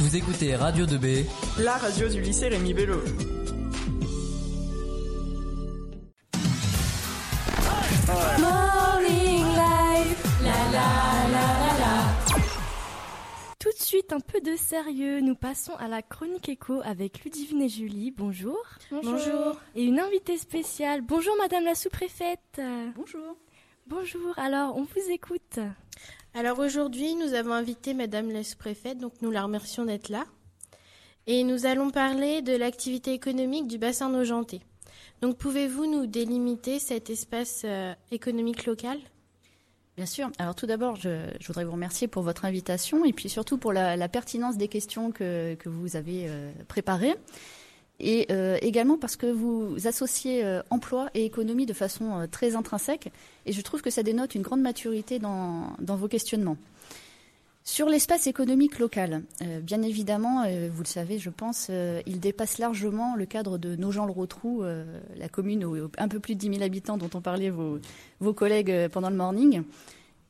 Vous écoutez Radio 2B, la radio du lycée Rémi Bello. Morning live, la la la la la. Tout de suite, un peu de sérieux. Nous passons à la chronique écho avec Ludivine et Julie. Bonjour. Bonjour. Et une invitée spéciale. Bonjour, Madame la sous-préfète. Bonjour. Bonjour. Alors, on vous écoute. Alors aujourd'hui, nous avons invité Madame la sous-préfète, donc nous la remercions d'être là. Et nous allons parler de l'activité économique du bassin Nogentais. Donc pouvez-vous nous délimiter cet espace euh, économique local? Bien sûr. Alors tout d'abord, je, je, voudrais vous remercier pour votre invitation et puis surtout pour la, la pertinence des questions que, que vous avez euh, préparées. Et euh, également parce que vous associez euh, emploi et économie de façon euh, très intrinsèque. Et je trouve que ça dénote une grande maturité dans, vos questionnements. Sur l'espace économique local, bien évidemment, vous le savez, je pense, il dépasse largement le cadre de Nogent-le-Rotrou, la commune où un peu plus de 10 000 habitants dont ont parlé vos, vos collègues pendant le morning.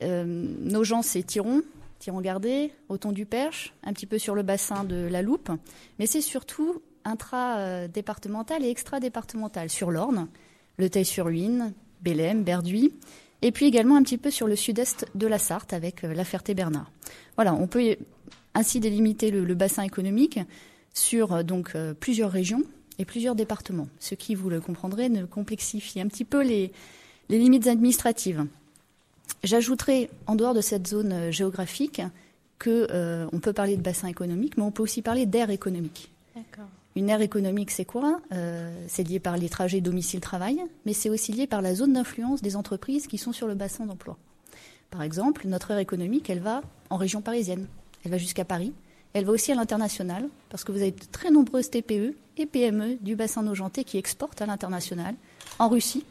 Nogent, c'est Tiron, Tiron-Gardé, Auton du Perche, un petit peu sur le bassin de la Loupe, mais c'est surtout intra-départemental et extra-départemental sur l'Orne, le Teil-sur-Huine, Bélem, Berduy, et puis également un petit peu sur le sud-est de la Sarthe avec la Ferté-Bernard. Voilà, on peut ainsi délimiter le, bassin économique sur donc euh, plusieurs régions et plusieurs départements, ce qui, vous le comprendrez, ne complexifie un petit peu les, limites administratives. J'ajouterai, en dehors de cette zone géographique, que euh, peut parler de bassin économique, mais on peut aussi parler d'aire économique. Une aire économique, c'est quoi euh, C'est lié par les trajets domicile-travail, mais c'est aussi lié par la zone d'influence des entreprises qui sont sur le bassin d'emploi. Par exemple, notre aire économique, elle va en région parisienne, elle va jusqu'à Paris, elle va aussi à l'international, parce que vous avez de très nombreuses TPE et PME du bassin nogentais qui exportent à l'international, en Russie,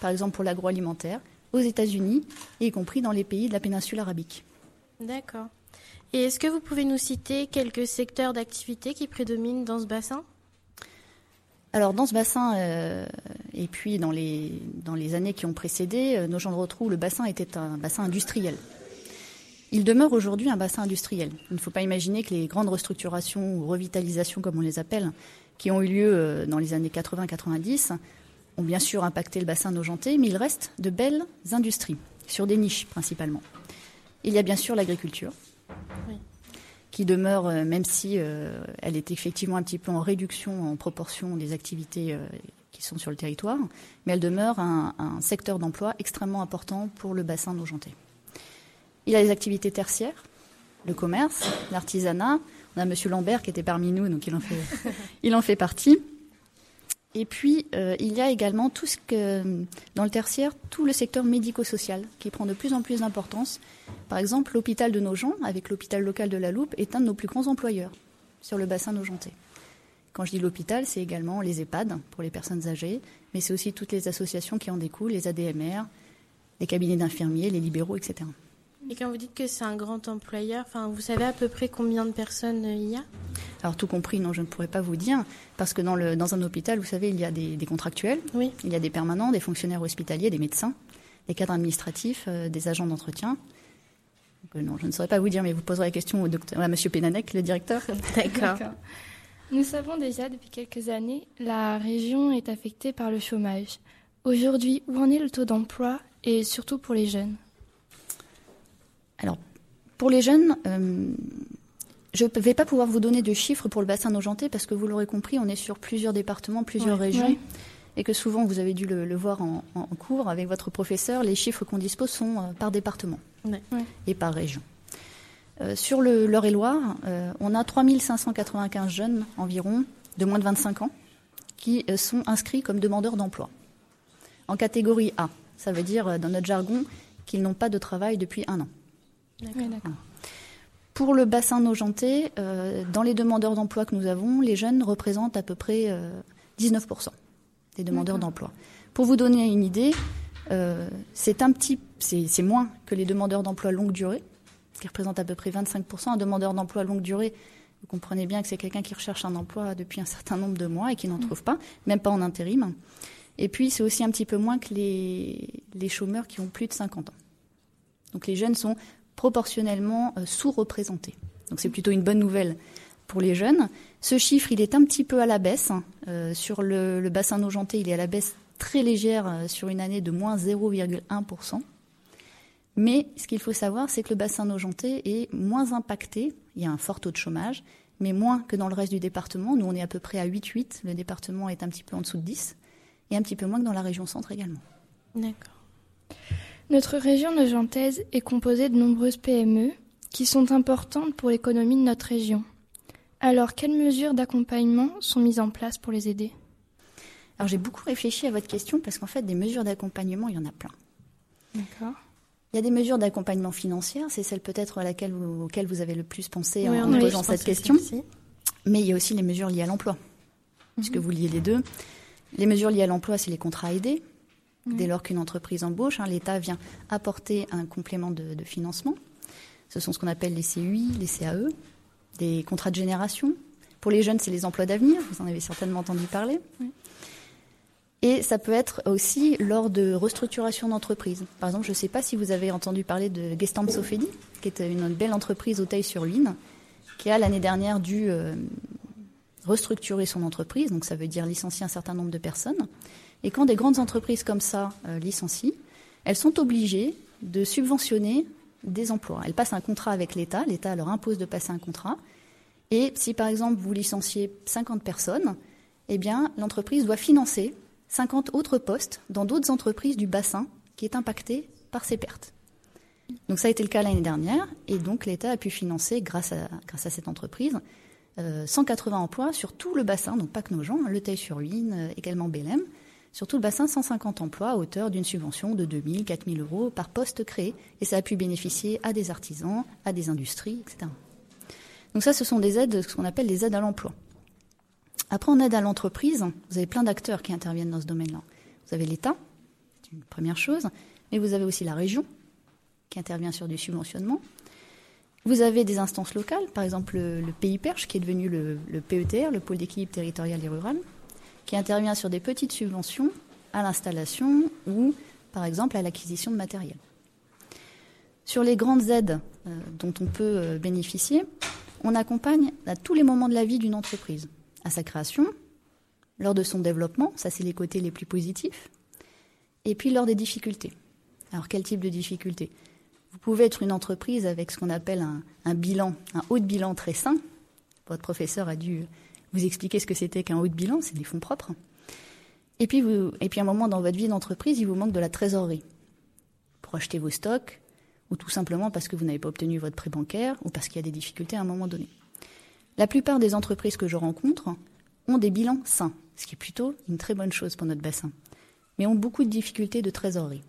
par exemple pour l'agroalimentaire, aux États-Unis, y compris dans les pays de la péninsule arabique. D'accord. Et est-ce que vous pouvez nous citer quelques secteurs d'activité qui prédominent dans ce bassin? Alors dans ce bassin euh, et puis dans les, dans les années qui ont précédé, euh, nos gens de le bassin était un bassin industriel. Il demeure aujourd'hui un bassin industriel. Il ne faut pas imaginer que les grandes restructurations ou revitalisations, comme on les appelle, qui ont eu lieu euh, dans les années 80-90, ont bien sûr impacté le bassin nogentais, mais il reste de belles industries, sur des niches principalement. Il y a bien sûr l'agriculture. Qui demeure, euh, même si euh, elle est effectivement un petit peu en réduction en proportion des activités euh, qui sont sur le territoire, mais elle demeure un, secteur d'emploi extrêmement important pour le bassin nogentais. Il a les activités tertiaires, le commerce, l'artisanat. On a Monsieur Lambert qui était parmi nous, donc il en fait, il en fait partie. Et puis, euh, il y a également tout ce que, dans le tertiaire, tout le secteur médico-social qui prend de plus en plus d'importance. Par exemple, l'hôpital de Nogent, avec l'hôpital local de la Loupe, est un de nos plus grands employeurs sur le bassin nogentais. Quand je dis l'hôpital, c'est également les EHPAD pour les personnes âgées, mais c'est aussi toutes les associations qui en découlent, les ADMR, les cabinets d'infirmiers, les libéraux, etc. Et quand vous dites que c'est un grand employeur, vous savez à peu près combien de personnes il y a? Alors tout compris, non, je ne pourrais pas vous dire, parce que dans, le, dans un hôpital, vous savez, il y a des, des contractuels, Oui. il y a des permanents, des fonctionnaires hospitaliers, des médecins, des cadres administratifs, euh, des agents d'entretien. Euh, non, je ne saurais pas vous dire, mais vous poserez la question au docteur, à Monsieur Pénanec, le directeur. D'accord. Nous savons déjà depuis quelques années, la région est affectée par le chômage. Aujourd'hui, où en est le taux d'emploi et surtout pour les jeunes? Alors, pour les jeunes, euh, je ne vais pas pouvoir vous donner de chiffres pour le bassin nogentais parce que vous l'aurez compris, on est sur plusieurs départements, plusieurs Ouais. régions. Ouais. Et que souvent, vous avez dû le, le voir en, cours avec votre professeur, les chiffres qu'on dispose sont euh, par département Ouais. Et par région. Euh, sur le l'Eure-et-Loire, euh, on a 3595 jeunes environ, de moins de 25 ans, qui euh, sont inscrits comme demandeurs d'emploi. En catégorie A, ça veut dire, euh, dans notre jargon, qu'ils n'ont pas de travail depuis un an. Oui, d'accord. Pour le bassin nogentais, euh, dans les demandeurs d'emploi que nous avons, les jeunes représentent à peu près euh, 19% des demandeurs d'emploi. Pour vous donner une idée, euh, c'est un petit, c'est c'est moins que les demandeurs d'emploi longue durée, qui représentent à peu près 25%. Un demandeur d'emploi longue durée, vous comprenez bien que c'est quelqu'un qui recherche un emploi depuis un certain nombre de mois et qui n'en trouve pas, même pas en intérim. Et puis c'est aussi un petit peu moins que les, les chômeurs qui ont plus de 50 ans. Donc les jeunes sont proportionnellement euh, sous-représentés. Donc c'est plutôt une bonne nouvelle pour les jeunes. Ce chiffre, il est un petit peu à la baisse. Euh, sur le, le bassin nogenté, il est à la baisse très légère euh, sur une année de moins 0,1%. Mais ce qu'il faut savoir, c'est que le bassin nogenté est moins impacté. Il y a un fort taux de chômage, mais moins que dans le reste du département. Nous, on est à peu près à 8,8. Le département est un petit peu en dessous de 10. Et un petit peu moins que dans la région centre également. D'accord. Notre région nogentaise est composée de nombreuses PME qui sont importantes pour l'économie de notre région. Alors, quelles mesures d'accompagnement sont mises en place pour les aider? Alors, j'ai beaucoup réfléchi à votre question parce qu'en fait, des mesures d'accompagnement, il y en a plein. D'accord. Il y a des mesures d'accompagnement financier, c'est celle peut-être à laquelle vous, auxquelles vous avez le plus pensé Oui, en posant cette question. Mais il y a aussi les mesures liées à l'emploi, puisque vous liez les deux. Les mesures liées à l'emploi, c'est les contrats aidés. Dès lors qu'une entreprise embauche, hein, l'État vient apporter un complément de, de financement. Ce sont ce qu'on appelle les CUI, les CAE, des contrats de génération. Pour les jeunes, c'est les emplois d'avenir. Vous en avez certainement entendu parler. Et ça peut être aussi lors de restructuration d'entreprise. Par exemple, je ne sais pas si vous avez entendu parler de Gestamp Sofedi, qui est une belle entreprise au sur luyne qui a l'année dernière dû euh, restructurer son entreprise, donc ça veut dire licencier un certain nombre de personnes. Et quand des grandes entreprises comme ça euh, licencient, elles sont obligées de subventionner des emplois. Elles passent un contrat avec l'État, l'État leur impose de passer un contrat. Et si par exemple vous licenciez 50 personnes, eh bien l'entreprise doit financer 50 autres postes dans d'autres entreprises du bassin qui est impacté par ces pertes. Donc ça a été le cas l'année dernière, et donc l'État a pu financer, grâce à, cette entreprise, euh, 180 emplois sur tout le bassin, donc pas que nos gens, Le Teil-sur-Huine, euh, également Bélem, sur tout le bassin, 150 emplois à hauteur d'une subvention de 2000, 4000 euros par poste créé, et ça a pu bénéficier à des artisans, à des industries, etc. Donc ça, ce sont des aides, ce qu'on appelle les aides à l'emploi. Après, en aide à l'entreprise, vous avez plein d'acteurs qui interviennent dans ce domaine-là. Vous avez l'État, c'est une première chose, mais vous avez aussi la région, qui intervient sur du subventionnement. Vous avez des instances locales, par exemple le, le pays Perche, qui est devenu le, le PETR, le pôle d'équilibre territorial et rural, qui intervient sur des petites subventions à l'installation ou, par exemple, à l'acquisition de matériel. Sur les grandes aides euh, dont on peut euh, bénéficier, on accompagne à tous les moments de la vie d'une entreprise, à sa création, lors de son développement, ça c'est les côtés les plus positifs, et puis lors des difficultés. Alors quel type de difficultés? Vous pouvez être une entreprise avec ce qu'on appelle un, un bilan, un haut de bilan très sain. Votre professeur a dû vous expliquer ce que c'était qu'un haut de bilan, c'est des fonds propres. Et puis, vous, et puis, à un moment dans votre vie d'entreprise, il vous manque de la trésorerie pour acheter vos stocks, ou tout simplement parce que vous n'avez pas obtenu votre prêt bancaire, ou parce qu'il y a des difficultés à un moment donné. La plupart des entreprises que je rencontre ont des bilans sains, ce qui est plutôt une très bonne chose pour notre bassin, mais ont beaucoup de difficultés de trésorerie.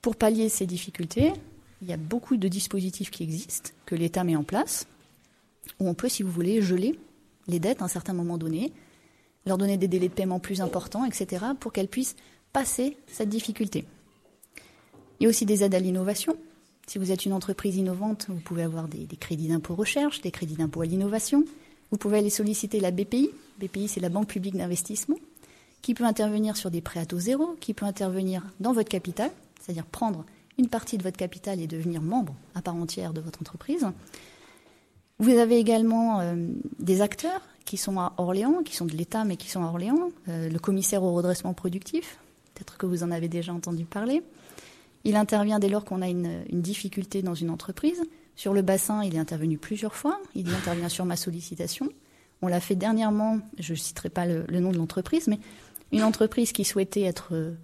Pour pallier ces difficultés, il y a beaucoup de dispositifs qui existent, que l'État met en place, où on peut, si vous voulez, geler les dettes à un certain moment donné, leur donner des délais de paiement plus importants, etc., pour qu'elles puissent passer cette difficulté. Il y a aussi des aides à l'innovation. Si vous êtes une entreprise innovante, vous pouvez avoir des, des crédits d'impôt recherche, des crédits d'impôt à l'innovation. Vous pouvez aller solliciter la BPI. BPI, c'est la Banque publique d'investissement, qui peut intervenir sur des prêts à taux zéro, qui peut intervenir dans votre capital, c'est-à-dire prendre une partie de votre capital et devenir membre à part entière de votre entreprise. Vous avez également euh, des acteurs qui sont à Orléans, qui sont de l'État mais qui sont à Orléans, euh, le commissaire au redressement productif, peut-être que vous en avez déjà entendu parler. Il intervient dès lors qu'on a une, difficulté dans une entreprise. Sur le bassin, il est intervenu plusieurs fois, il intervient sur ma sollicitation. On l'a fait dernièrement, je ne citerai pas le, nom de l'entreprise, mais une entreprise qui souhaitait être euh,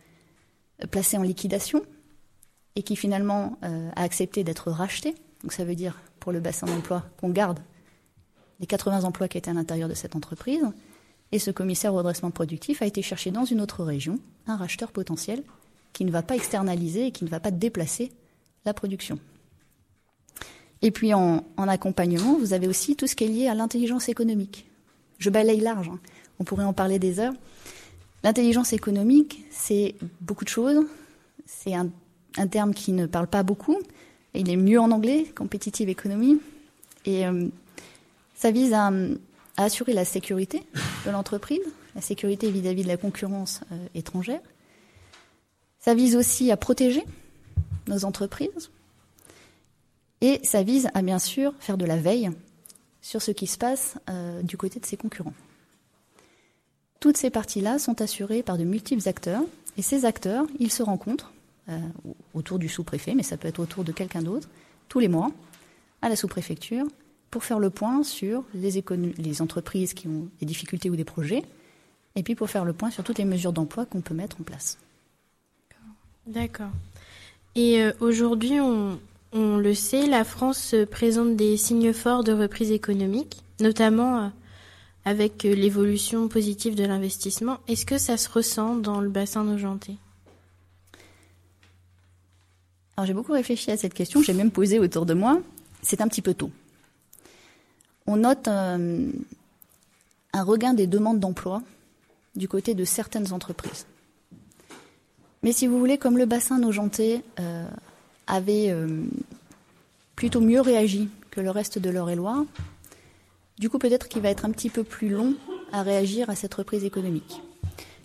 placée en liquidation et qui finalement a accepté d'être rachetée. Donc ça veut dire pour le bassin d'emploi qu'on garde les 80 emplois qui étaient à l'intérieur de cette entreprise. Et ce commissaire au redressement productif a été cherché dans une autre région un racheteur potentiel qui ne va pas externaliser et qui ne va pas déplacer la production. Et puis en, en accompagnement, vous avez aussi tout ce qui est lié à l'intelligence économique. Je balaye large, hein. on pourrait en parler des heures. L'intelligence économique, c'est beaucoup de choses. C'est un, terme qui ne parle pas beaucoup. Il est mieux en anglais, competitive economy. Et euh, ça vise à, assurer la sécurité de l'entreprise, la sécurité vis-à-vis -vis de la concurrence euh, étrangère. Ça vise aussi à protéger nos entreprises. Et ça vise à bien sûr faire de la veille sur ce qui se passe euh, du côté de ses concurrents. Toutes ces parties-là sont assurées par de multiples acteurs, et ces acteurs, ils se rencontrent euh, autour du sous-préfet, mais ça peut être autour de quelqu'un d'autre, tous les mois, à la sous-préfecture, pour faire le point sur les, entreprises qui ont des difficultés ou des projets, et puis pour faire le point sur toutes les mesures d'emploi qu'on peut mettre en place. D'accord. Et euh, aujourd'hui, on, le sait, la France présente des signes forts de reprise économique, notamment euh, avec euh, l'évolution positive de l'investissement. Est-ce que ça se ressent dans le bassin nogentais J'ai beaucoup réfléchi à cette question, j'ai même posé autour de moi. C'est un petit peu tôt. On note un regain des demandes d'emploi du côté de certaines entreprises. Mais si vous voulez, comme le bassin nogentais euh, avait euh, plutôt mieux réagi que le reste de l'Eure-et-Loire, du coup peut-être qu'il va être un petit peu plus long à réagir à cette reprise économique.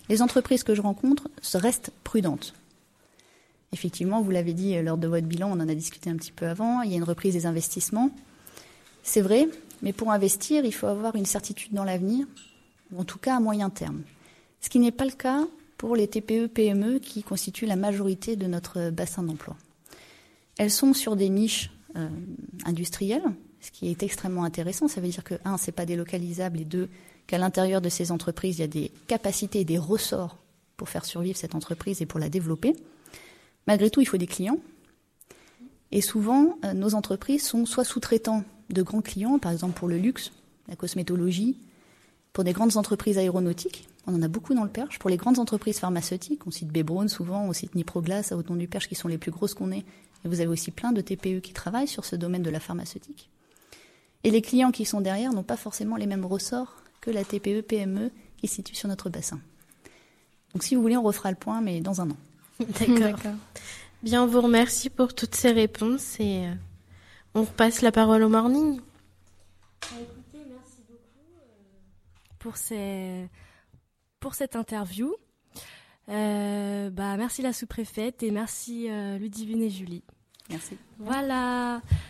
Les entreprises que je rencontre restent prudentes. Effectivement, vous l'avez dit lors de votre bilan, on en a discuté un petit peu avant, il y a une reprise des investissements. C'est vrai, mais pour investir, il faut avoir une certitude dans l'avenir, en tout cas à moyen terme. Ce qui n'est pas le cas pour les TPE-PME qui constituent la majorité de notre bassin d'emploi. Elles sont sur des niches euh, industrielles, ce qui est extrêmement intéressant. Ça veut dire que, un, c'est pas délocalisable, et deux, qu'à l'intérieur de ces entreprises, il y a des capacités et des ressorts pour faire survivre cette entreprise et pour la développer. Malgré tout, il faut des clients. Et souvent, euh, nos entreprises sont soit sous-traitants de grands clients, par exemple pour le luxe, la cosmétologie, pour des grandes entreprises aéronautiques, on en a beaucoup dans le Perche. Pour les grandes entreprises pharmaceutiques, on cite Bebron souvent, on cite Niproglas à Haute du Perche qui sont les plus grosses qu'on ait. Et vous avez aussi plein de TPE qui travaillent sur ce domaine de la pharmaceutique. Et les clients qui sont derrière n'ont pas forcément les mêmes ressorts que la TPE PME qui se situe sur notre bassin. Donc si vous voulez, on refera le point, mais dans un an. D'accord. Bien, on vous remercie pour toutes ces réponses et euh, on repasse la parole au morning. Écoutez, merci beaucoup euh, pour ces pour cette interview. Euh, bah, merci la sous-préfète et merci euh, Ludivine et Julie. Merci. Voilà.